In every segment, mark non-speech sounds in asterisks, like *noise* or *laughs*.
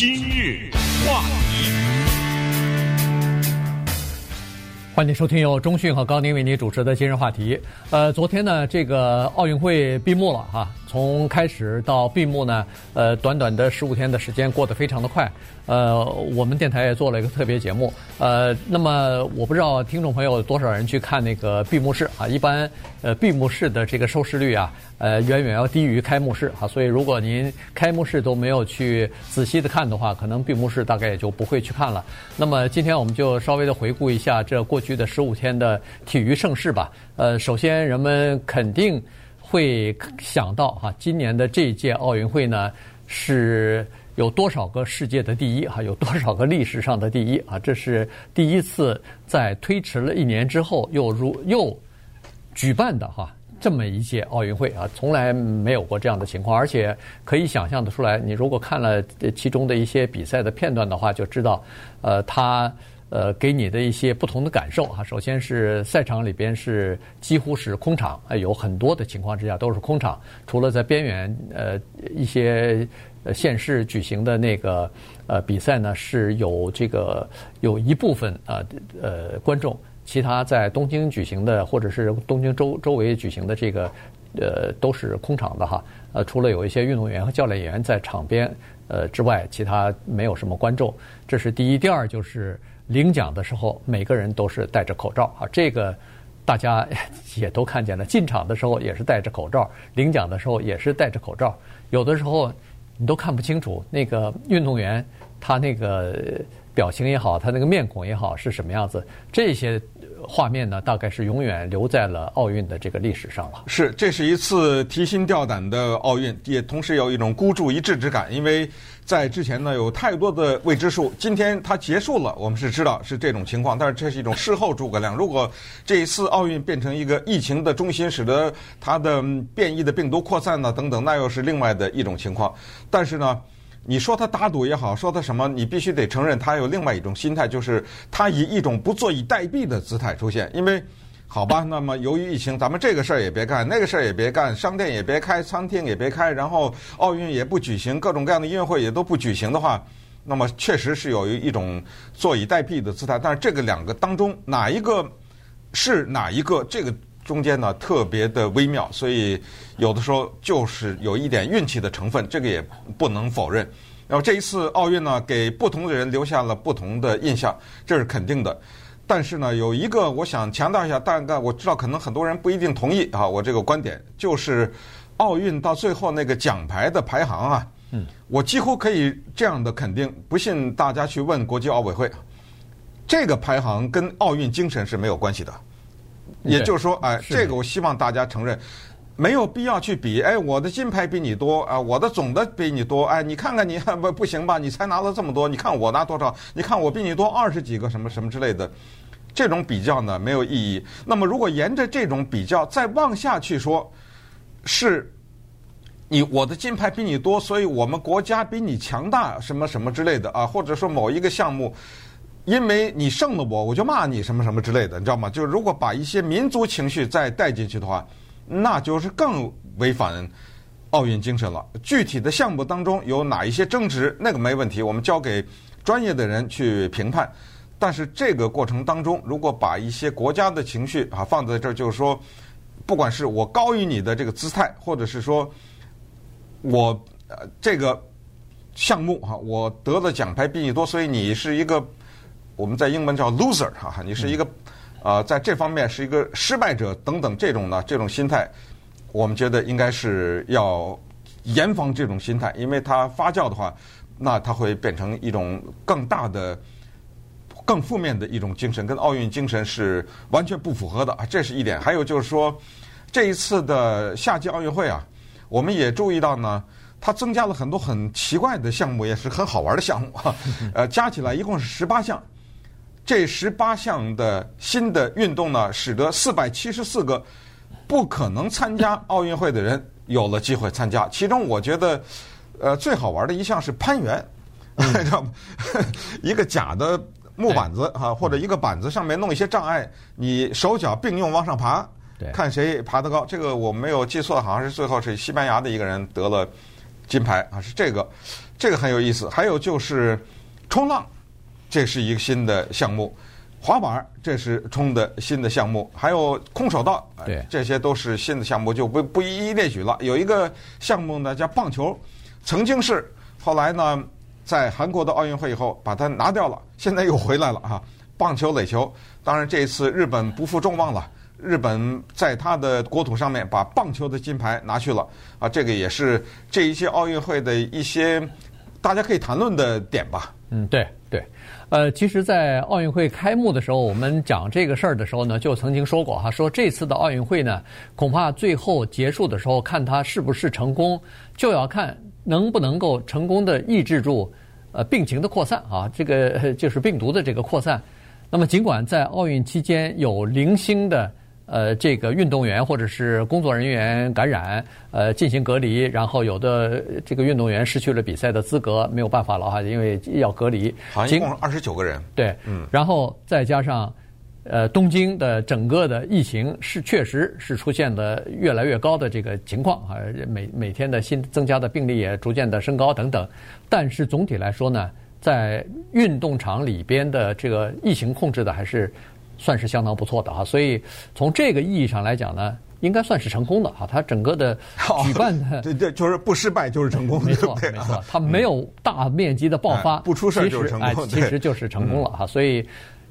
今日话题，欢迎收听由中讯和高宁为您主持的今日话题。呃，昨天呢，这个奥运会闭幕了哈。从开始到闭幕呢，呃，短短的十五天的时间过得非常的快。呃，我们电台也做了一个特别节目。呃，那么我不知道听众朋友多少人去看那个闭幕式啊？一般呃闭幕式的这个收视率啊，呃远远要低于开幕式啊。所以如果您开幕式都没有去仔细的看的话，可能闭幕式大概也就不会去看了。那么今天我们就稍微的回顾一下这过去的十五天的体育盛事吧。呃，首先人们肯定。会想到哈，今年的这一届奥运会呢，是有多少个世界的第一哈，有多少个历史上的第一啊？这是第一次在推迟了一年之后又如又举办的哈这么一届奥运会啊，从来没有过这样的情况，而且可以想象得出来，你如果看了其中的一些比赛的片段的话，就知道，呃，他。呃，给你的一些不同的感受哈。首先是赛场里边是几乎是空场，有很多的情况之下都是空场，除了在边缘呃一些县市举行的那个呃比赛呢，是有这个有一部分啊，呃观众，其他在东京举行的或者是东京周周围举行的这个呃都是空场的哈。呃，除了有一些运动员和教练员在场边呃之外，其他没有什么观众。这是第一，第二就是。领奖的时候，每个人都是戴着口罩啊，这个大家也都看见了。进场的时候也是戴着口罩，领奖的时候也是戴着口罩。有的时候你都看不清楚那个运动员他那个表情也好，他那个面孔也好是什么样子。这些画面呢，大概是永远留在了奥运的这个历史上了。是，这是一次提心吊胆的奥运，也同时有一种孤注一掷之感，因为。在之前呢，有太多的未知数。今天它结束了，我们是知道是这种情况，但是这是一种事后诸葛亮。如果这一次奥运变成一个疫情的中心，使得它的变异的病毒扩散呢，等等，那又是另外的一种情况。但是呢，你说他打赌也好，说他什么，你必须得承认，他有另外一种心态，就是他以一种不坐以待毙的姿态出现，因为。好吧，那么由于疫情，咱们这个事儿也别干，那个事儿也别干，商店也别开，餐厅也别开，然后奥运也不举行，各种各样的音乐会也都不举行的话，那么确实是有一种坐以待毙的姿态。但是这个两个当中哪一个是哪一个，这个中间呢特别的微妙，所以有的时候就是有一点运气的成分，这个也不能否认。然后这一次奥运呢，给不同的人留下了不同的印象，这是肯定的。但是呢，有一个我想强调一下，大概我知道可能很多人不一定同意啊，我这个观点就是，奥运到最后那个奖牌的排行啊，嗯，我几乎可以这样的肯定，不信大家去问国际奥委会，这个排行跟奥运精神是没有关系的，也就是说，哎，这个我希望大家承认。没有必要去比，哎，我的金牌比你多啊，我的总的比你多，哎，你看看你不 *laughs* 不行吧？你才拿了这么多，你看我拿多少？你看我比你多二十几个什么什么之类的，这种比较呢没有意义。那么如果沿着这种比较再往下去说，是你我的金牌比你多，所以我们国家比你强大，什么什么之类的啊，或者说某一个项目，因为你胜了我，我就骂你什么什么之类的，你知道吗？就如果把一些民族情绪再带进去的话。那就是更违反奥运精神了。具体的项目当中有哪一些争执，那个没问题，我们交给专业的人去评判。但是这个过程当中，如果把一些国家的情绪啊放在这儿，就是说，不管是我高于你的这个姿态，或者是说我呃这个项目哈，我得的奖牌比你多，所以你是一个我们在英文叫 loser 哈，你是一个。啊、呃，在这方面是一个失败者等等这种呢，这种心态，我们觉得应该是要严防这种心态，因为它发酵的话，那它会变成一种更大的、更负面的一种精神，跟奥运精神是完全不符合的啊。这是一点。还有就是说，这一次的夏季奥运会啊，我们也注意到呢，它增加了很多很奇怪的项目，也是很好玩的项目啊。*laughs* 呃，加起来一共是十八项。这十八项的新的运动呢，使得四百七十四个不可能参加奥运会的人有了机会参加。其中，我觉得，呃，最好玩的一项是攀援，*laughs* 知道吗？*laughs* 一个假的木板子哈，或者一个板子上面弄一些障碍，你手脚并用往上爬，看谁爬得高。这个我没有记错，好像是最后是西班牙的一个人得了金牌啊，是这个。这个很有意思。还有就是冲浪，这是一个新的项目；滑板，这是冲的新的项目；还有空手道，对，这些都是新的项目，就不不一一列举了。有一个项目呢，叫棒球，曾经是，后来呢，在韩国的奥运会以后把它拿掉了，现在又回来了哈。棒球、垒球，当然这一次日本不负众望了。日本在他的国土上面把棒球的金牌拿去了啊，这个也是这一届奥运会的一些大家可以谈论的点吧。嗯，对对，呃，其实，在奥运会开幕的时候，我们讲这个事儿的时候呢，就曾经说过哈，说这次的奥运会呢，恐怕最后结束的时候，看它是不是成功，就要看能不能够成功的抑制住呃病情的扩散啊，这个 *laughs* 就是病毒的这个扩散。那么，尽管在奥运期间有零星的。呃，这个运动员或者是工作人员感染，呃，进行隔离，然后有的这个运动员失去了比赛的资格，没有办法了哈，因为要隔离。好像一共二十九个人。对，嗯，然后再加上，呃，东京的整个的疫情是确实是出现了越来越高的这个情况啊，每每天的新增加的病例也逐渐的升高等等，但是总体来说呢，在运动场里边的这个疫情控制的还是。算是相当不错的哈，所以从这个意义上来讲呢，应该算是成功的哈。它整个的举办的，*laughs* 对对，就是不失败就是成功，没错没错。它没有大面积的爆发，不出事就是成功，其实就是成功了哈。所以，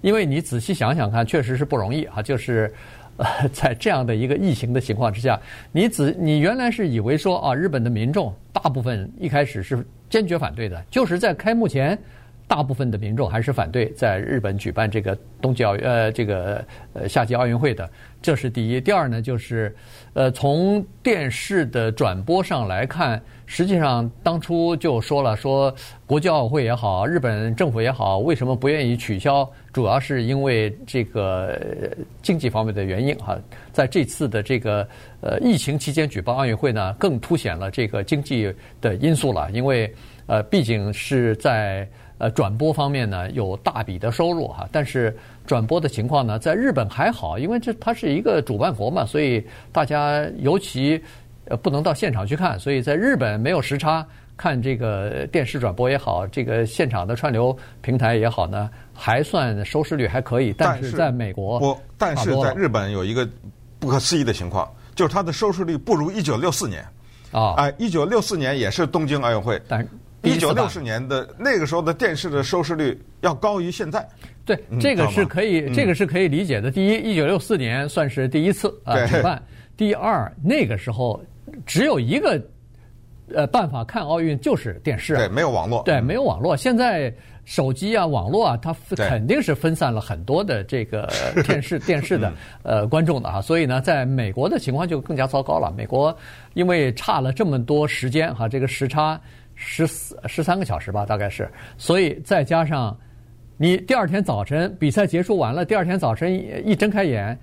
因为你仔细想想看，确实是不容易哈。就是呃，在这样的一个疫情的情况之下，你只你原来是以为说啊，日本的民众大部分一开始是坚决反对的，就是在开幕前。大部分的民众还是反对在日本举办这个冬季奥呃这个呃夏季奥运会的，这是第一。第二呢，就是呃从电视的转播上来看，实际上当初就说了，说国际奥委会也好，日本政府也好，为什么不愿意取消？主要是因为这个经济方面的原因哈。在这次的这个呃疫情期间举办奥运会呢，更凸显了这个经济的因素了，因为呃毕竟是在。呃，转播方面呢，有大笔的收入哈，但是转播的情况呢，在日本还好，因为这它是一个主办国嘛，所以大家尤其呃不能到现场去看，所以在日本没有时差看这个电视转播也好，这个现场的串流平台也好呢，还算收视率还可以。但是在美国，不，但是在日本有一个不可思议的情况，就是它的收视率不如一九六四年啊，哎，一九六四年也是东京奥运会，但。一九六四年的那个时候的电视的收视率要高于现在，对，这个是可以，这个是可以理解的。第一，一九六四年算是第一次啊举办；第二，那个时候只有一个呃办法看奥运，就是电视，对，没有网络，对，没有网络。现在手机啊、网络啊，它肯定是分散了很多的这个电视 *laughs* 电视的呃观众的啊。所以呢，在美国的情况就更加糟糕了。美国因为差了这么多时间哈，这个时差。十四十三个小时吧，大概是，所以再加上你第二天早晨比赛结束完了，第二天早晨一睁开眼，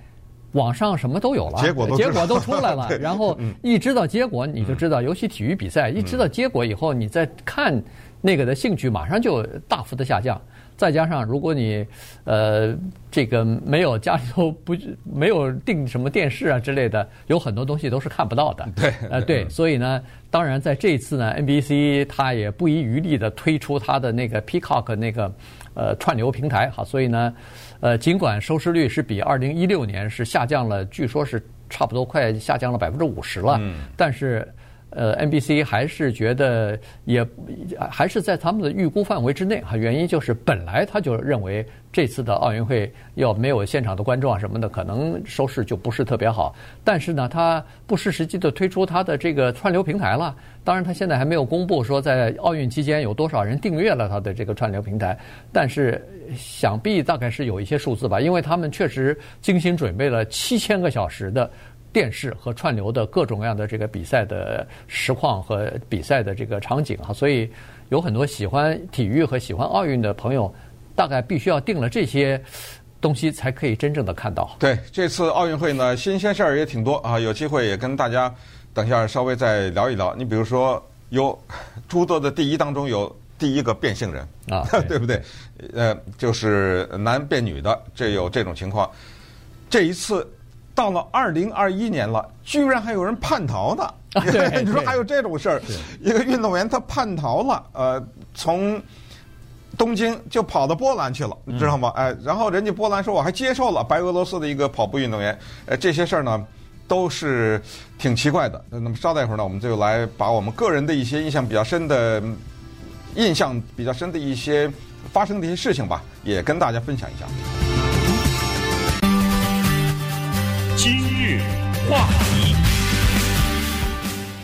网上什么都有了，结果都结果都出来了，*laughs* 然后一知道结果你就知道，尤其体育比赛，一知道结果以后，你再看那个的兴趣马上就大幅的下降。再加上，如果你呃这个没有家里头不没有订什么电视啊之类的，有很多东西都是看不到的。*laughs* 对，呃对，所以呢，当然在这一次呢，NBC 它也不遗余力的推出它的那个 Peacock 那个呃串流平台哈，所以呢，呃尽管收视率是比二零一六年是下降了，据说是差不多快下降了百分之五十了，嗯，但是。呃，NBC 还是觉得也还是在他们的预估范围之内哈。原因就是本来他就认为这次的奥运会要没有现场的观众啊什么的，可能收视就不是特别好。但是呢，他不失时机的推出他的这个串流平台了。当然，他现在还没有公布说在奥运期间有多少人订阅了他的这个串流平台。但是想必大概是有一些数字吧，因为他们确实精心准备了七千个小时的。电视和串流的各种各样的这个比赛的实况和比赛的这个场景啊，所以有很多喜欢体育和喜欢奥运的朋友，大概必须要订了这些东西才可以真正的看到。对，这次奥运会呢，新鲜事儿也挺多啊，有机会也跟大家等一下稍微再聊一聊。你比如说，有诸多的第一当中有第一个变性人啊，*laughs* 对，对不对？呃，就是男变女的，这有这种情况。这一次。到了二零二一年了，居然还有人叛逃呢！对 *laughs* 你说还有这种事儿？一个运动员他叛逃了，呃，从东京就跑到波兰去了，你知道吗？哎、呃，然后人家波兰说我还接受了白俄罗斯的一个跑步运动员，呃，这些事儿呢都是挺奇怪的。那么稍待一会儿呢，我们就来把我们个人的一些印象比较深的、印象比较深的一些发生的一些事情吧，也跟大家分享一下。话题，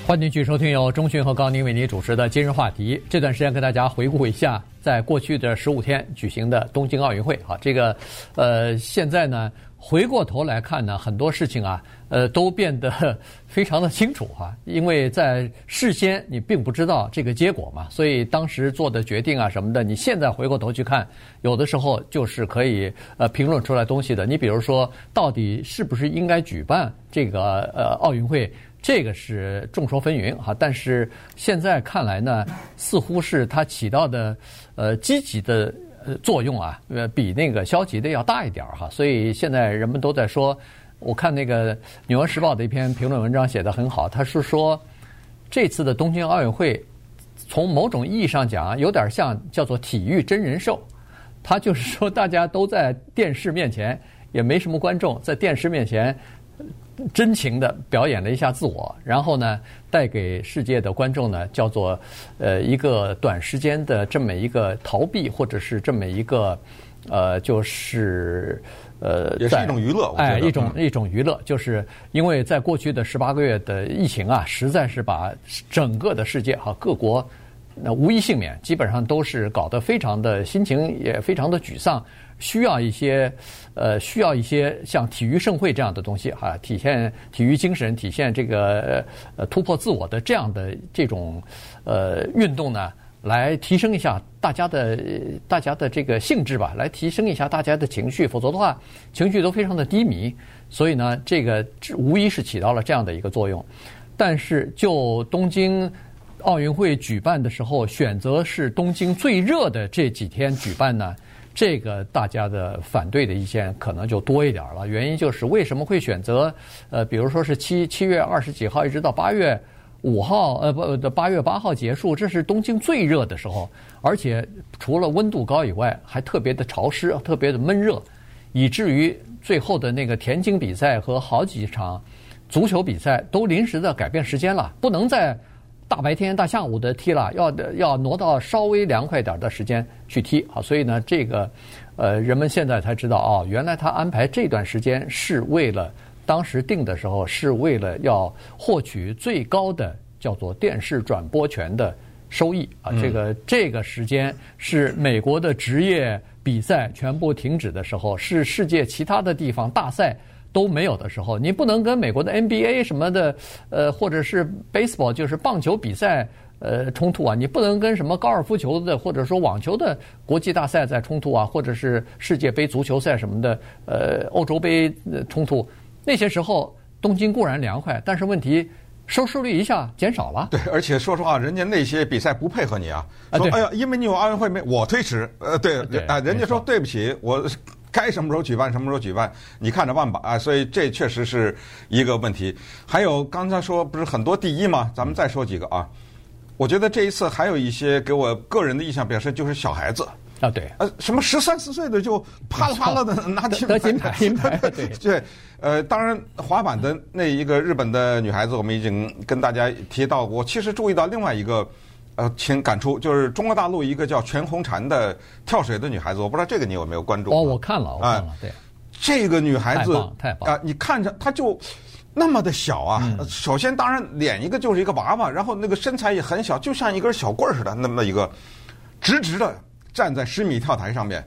欢迎继续收听由中讯和高宁为您主持的今日话题。这段时间跟大家回顾一下，在过去的十五天举行的东京奥运会。好，这个呃，现在呢，回过头来看呢，很多事情啊，呃，都变得 *laughs* 非常的清楚哈。因为在事先你并不知道这个结果嘛，所以当时做的决定啊什么的，你现在回过头去看，有的时候就是可以呃评论出来东西的。你比如说，到底是不是应该举办这个呃奥运会？这个是众说纷纭哈，但是现在看来呢，似乎是它起到的呃积极的作用啊，呃比那个消极的要大一点哈，所以现在人们都在说，我看那个《纽约时报》的一篇评论文章写得很好，他是说这次的东京奥运会从某种意义上讲有点像叫做体育真人秀，他就是说大家都在电视面前，也没什么观众，在电视面前。真情的表演了一下自我，然后呢，带给世界的观众呢，叫做呃一个短时间的这么一个逃避，或者是这么一个呃，就是呃，也是一种娱乐，哎，一种一种娱乐，就是因为在过去的十八个月的疫情啊，实在是把整个的世界哈各国那无一幸免，基本上都是搞得非常的心情也非常的沮丧。需要一些，呃，需要一些像体育盛会这样的东西哈、啊，体现体育精神，体现这个呃突破自我的这样的这种呃运动呢，来提升一下大家的大家的这个兴致吧，来提升一下大家的情绪，否则的话情绪都非常的低迷。所以呢，这个无疑是起到了这样的一个作用。但是就东京奥运会举办的时候，选择是东京最热的这几天举办呢？这个大家的反对的意见可能就多一点了。原因就是为什么会选择呃，比如说是七七月二十几号一直到八月五号，呃不八月八号结束，这是东京最热的时候，而且除了温度高以外，还特别的潮湿，特别的闷热，以至于最后的那个田径比赛和好几场足球比赛都临时的改变时间了，不能再。大白天、大下午的踢了，要要挪到稍微凉快点的时间去踢啊！所以呢，这个呃，人们现在才知道哦，原来他安排这段时间是为了当时定的时候是为了要获取最高的叫做电视转播权的收益啊！这个这个时间是美国的职业比赛全部停止的时候，是世界其他的地方大赛。都没有的时候，你不能跟美国的 NBA 什么的，呃，或者是 baseball 就是棒球比赛，呃，冲突啊！你不能跟什么高尔夫球的或者说网球的国际大赛在冲突啊，或者是世界杯足球赛什么的，呃，欧洲杯冲突。那些时候，东京固然凉快，但是问题收视率一下减少了。对，而且说实话，人家那些比赛不配合你啊，说啊哎呀，因为你有奥运会没，我推迟。呃，对对啊，人家说对不起，我。该什么时候举办什么时候举办，你看着办吧啊！所以这确实是一个问题。还有刚才说不是很多第一吗？咱们再说几个啊。我觉得这一次还有一些给我个人的印象表示，就是小孩子啊，对，呃，什么十三四岁的就啪啦啪啦的拿金牌，金牌，*laughs* 金牌，对对。呃，当然滑板的那一个日本的女孩子，我们已经跟大家提到过。我其实注意到另外一个。呃，请赶出就是中国大陆一个叫全红婵的跳水的女孩子，我不知道这个你有没有关注？哦，我看了，我看了，呃、对，这个女孩子太棒，太棒啊、呃！你看着她就那么的小啊，嗯、首先当然脸一个就是一个娃娃，然后那个身材也很小，就像一根小棍儿似的，那么一个直直的站在十米跳台上面。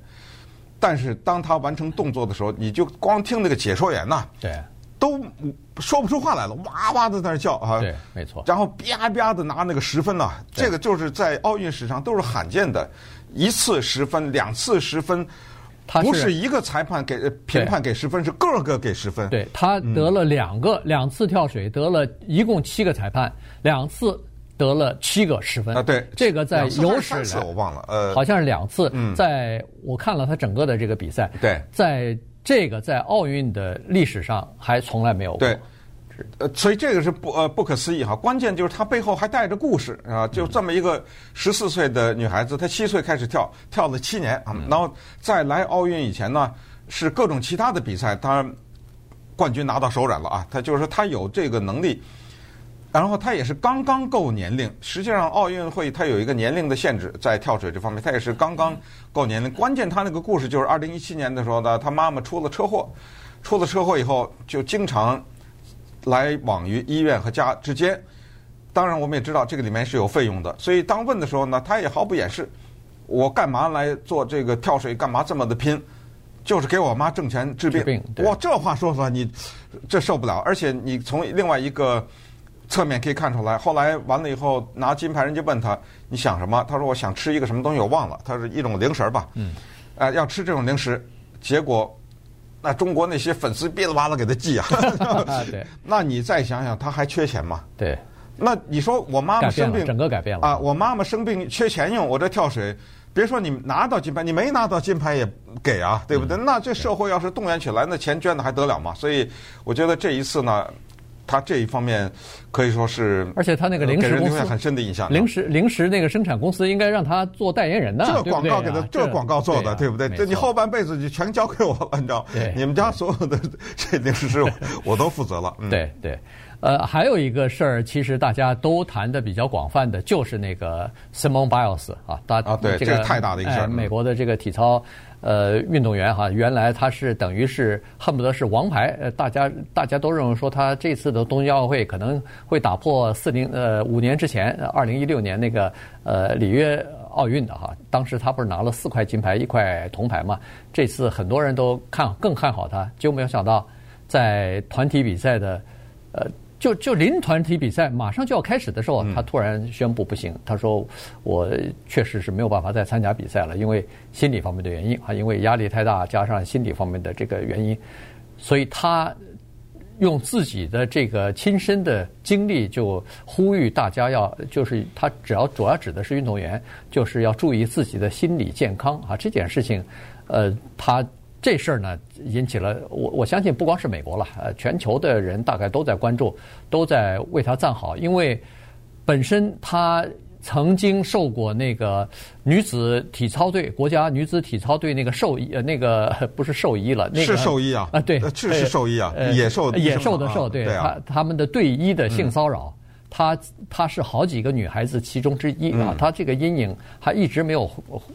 但是当她完成动作的时候，你就光听那个解说员呐，对。都说不出话来了，哇哇的在那叫啊！对，没错。然后啪啪的拿那个十分呐，这个就是在奥运史上都是罕见的，一次十分，两次十分，他不是一个裁判给评判给十分，是个个给十分。对，他得了两个，两次跳水得了一共七个裁判，两次得了七个十分啊！对，这个在有史我忘了，呃，好像是两次。嗯在我看了他整个的这个比赛，对，在。这个在奥运的历史上还从来没有过。对，呃，所以这个是不呃不可思议哈。关键就是她背后还带着故事啊，就这么一个十四岁的女孩子，她七岁开始跳，跳了七年啊，然后在来奥运以前呢，是各种其他的比赛，当然冠军拿到手软了啊。她就是说她有这个能力。然后他也是刚刚够年龄，实际上奥运会它有一个年龄的限制，在跳水这方面，他也是刚刚够年龄。关键他那个故事就是二零一七年的时候呢，他妈妈出了车祸，出了车祸以后就经常来往于医院和家之间。当然我们也知道这个里面是有费用的，所以当问的时候呢，他也毫不掩饰，我干嘛来做这个跳水？干嘛这么的拼？就是给我妈挣钱治病。治病，哇，这话说出来你这受不了，而且你从另外一个。侧面可以看出来，后来完了以后拿金牌，人家问他你想什么？他说我想吃一个什么东西，我忘了，他是一种零食吧。嗯。呃，要吃这种零食，结果那中国那些粉丝哔哩哇啦给他寄啊。*laughs* 对。*laughs* 那你再想想，他还缺钱吗？对。那你说我妈妈生病，整个改变了啊！我妈妈生病缺钱用，我这跳水，别说你拿到金牌，你没拿到金牌也给啊，对不对？嗯、那这社会要是动员起来，那钱捐的还得了吗？所以我觉得这一次呢。他这一方面可以说是，而且他那个零食很深的印象。零食零食那个生产公司应该让他做代言人的，这广告给他，这广告做的，对不对？这你后半辈子就全交给我了，你知道？你们家所有的这零食是我都负责了。对对，呃，还有一个事儿，其实大家都谈的比较广泛的，就是那个 Simone Biles 啊，大啊，对，这个太大的一个事儿，美国的这个体操。呃，运动员哈，原来他是等于是恨不得是王牌，呃，大家大家都认为说他这次的东京奥运会可能会打破四零呃五年之前二零一六年那个呃里约奥运的哈，当时他不是拿了四块金牌一块铜牌嘛？这次很多人都看更看好他，结果没有想到在团体比赛的呃。就就临团体比赛马上就要开始的时候，他突然宣布不行。他说：“我确实是没有办法再参加比赛了，因为心理方面的原因啊，因为压力太大，加上心理方面的这个原因，所以他用自己的这个亲身的经历，就呼吁大家要，就是他只要主要指的是运动员，就是要注意自己的心理健康啊。这件事情，呃，他。”这事儿呢，引起了我我相信不光是美国了，呃，全球的人大概都在关注，都在为他赞好，因为本身他曾经受过那个女子体操队国家女子体操队那个兽医呃那个 *laughs* 不是兽医了，那个、是兽医啊啊对，是是兽医啊，野兽野兽的兽，对，他他们的队医的性骚扰。嗯她她是好几个女孩子其中之一啊，她这个阴影还一直没有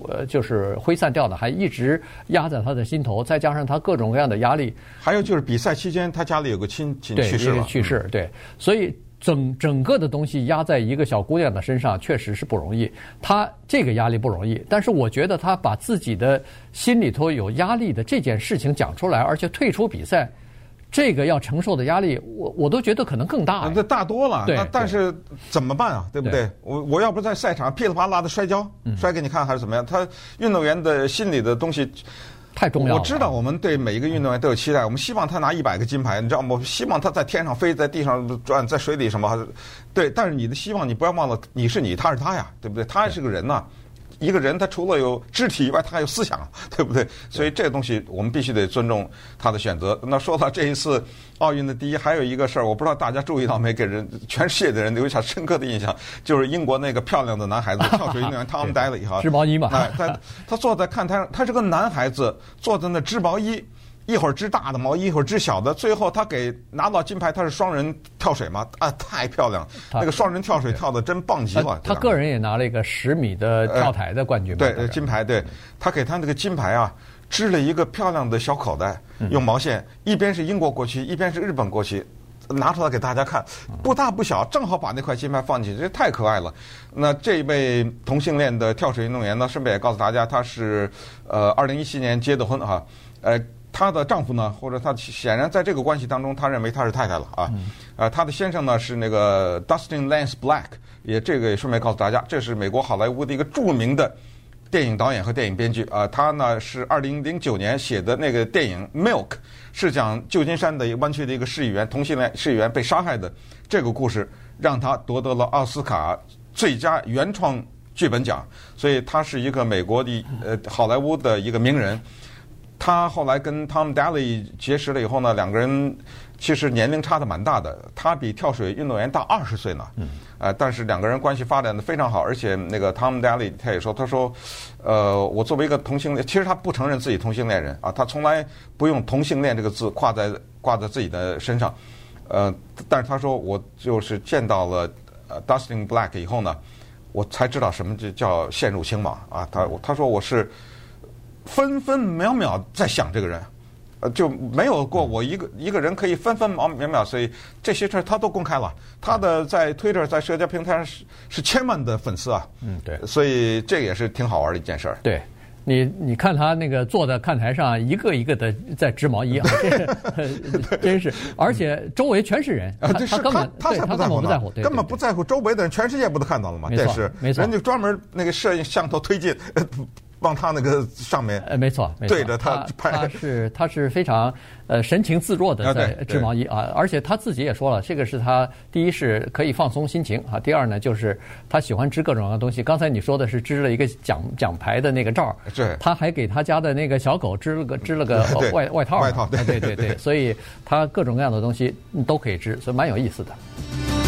呃，就是挥散掉的，还一直压在她的心头。再加上她各种各样的压力，还有就是比赛期间，她家里有个亲戚去世了，去世对，所以整整个的东西压在一个小姑娘的身上，确实是不容易。她这个压力不容易，但是我觉得她把自己的心里头有压力的这件事情讲出来，而且退出比赛。这个要承受的压力，我我都觉得可能更大。那大多了。对。那但是怎么办啊？对不对？对我我要不在赛场噼里啪啦的摔跤，嗯、摔给你看还是怎么样？他运动员的心理的东西太重要了。我知道我们对每一个运动员都有期待，我们希望他拿一百个金牌，你知道吗？我希望他在天上飞，在地上转，在水里什么？对。但是你的希望，你不要忘了，你是你，他是他呀，对不对？他也是个人呐。一个人他除了有肢体以外，他还有思想，*laughs* 对不对？所以这个东西我们必须得尊重他的选择。那说到这一次奥运的第一，还有一个事儿，我不知道大家注意到没？给人全世界的人留下深刻的印象，*laughs* 就是英国那个漂亮的男孩子 *laughs* 跳水运动员汤姆戴利哈，织毛衣嘛，哎，他他坐在看台上，他是个男孩子，坐在那织毛衣。一会儿织大的毛衣，一会儿织小的，最后他给拿到金牌，他是双人跳水嘛？啊，太漂亮！那个双人跳水跳的真棒极了。他个人也拿了一个十米的跳台的冠军。对，金牌。对，他给他那个金牌啊，织了一个漂亮的小口袋，用毛线，一边是英国国旗，一边是日本国旗，拿出来给大家看，不大不小，正好把那块金牌放进去，这太可爱了。那这一位同性恋的跳水运动员呢，顺便也告诉大家，他是呃，二零一七年结的婚哈，呃。她的丈夫呢，或者她显然在这个关系当中，她认为她是太太了啊。呃，她的先生呢是那个 Dustin Lance Black，也这个也顺便告诉大家，这是美国好莱坞的一个著名的电影导演和电影编剧啊。他呢是二零零九年写的那个电影《Milk》，是讲旧金山的一个湾区的一个市议员同性恋市议员被杀害的这个故事，让他夺得了奥斯卡最佳原创剧本奖，所以他是一个美国的呃好莱坞的一个名人。他后来跟 Tom Daley 结识了以后呢，两个人其实年龄差的蛮大的，他比跳水运动员大二十岁呢。嗯。呃，但是两个人关系发展的非常好，而且那个 Tom Daley 他也说，他说，呃，我作为一个同性恋，其实他不承认自己同性恋人啊，他从来不用同性恋这个字挂在挂在自己的身上。呃，但是他说，我就是见到了呃 Dustin Black 以后呢，我才知道什么就叫陷入情网啊。他他说我是。分分秒秒在想这个人，呃，就没有过我一个一个人可以分分秒秒秒，所以这些事儿他都公开了。他的在 Twitter 在社交平台上是是千万的粉丝啊，嗯，对，所以这也是挺好玩的一件事儿。对，你你看他那个坐在看台上，一个一个的在织毛衣啊，*laughs* 这 *laughs* 真是，而且周围全是人啊，这是他他才不在乎呢，根本不在乎周围的人，全世界不都看到了吗？这是没错，人家专门那个摄影像头推进。往他那个上面，呃，没错，没错，对着他拍，他是他是非常呃神情自若的在织毛衣啊，而且他自己也说了，这个是他第一是可以放松心情啊，第二呢就是他喜欢织各种各样的东西。刚才你说的是织了一个奖奖牌的那个罩儿，对，他还给他家的那个小狗织了个织了个外外套，外套，对。对对对，所以他各种各样的东西都可以织，所以蛮有意思的。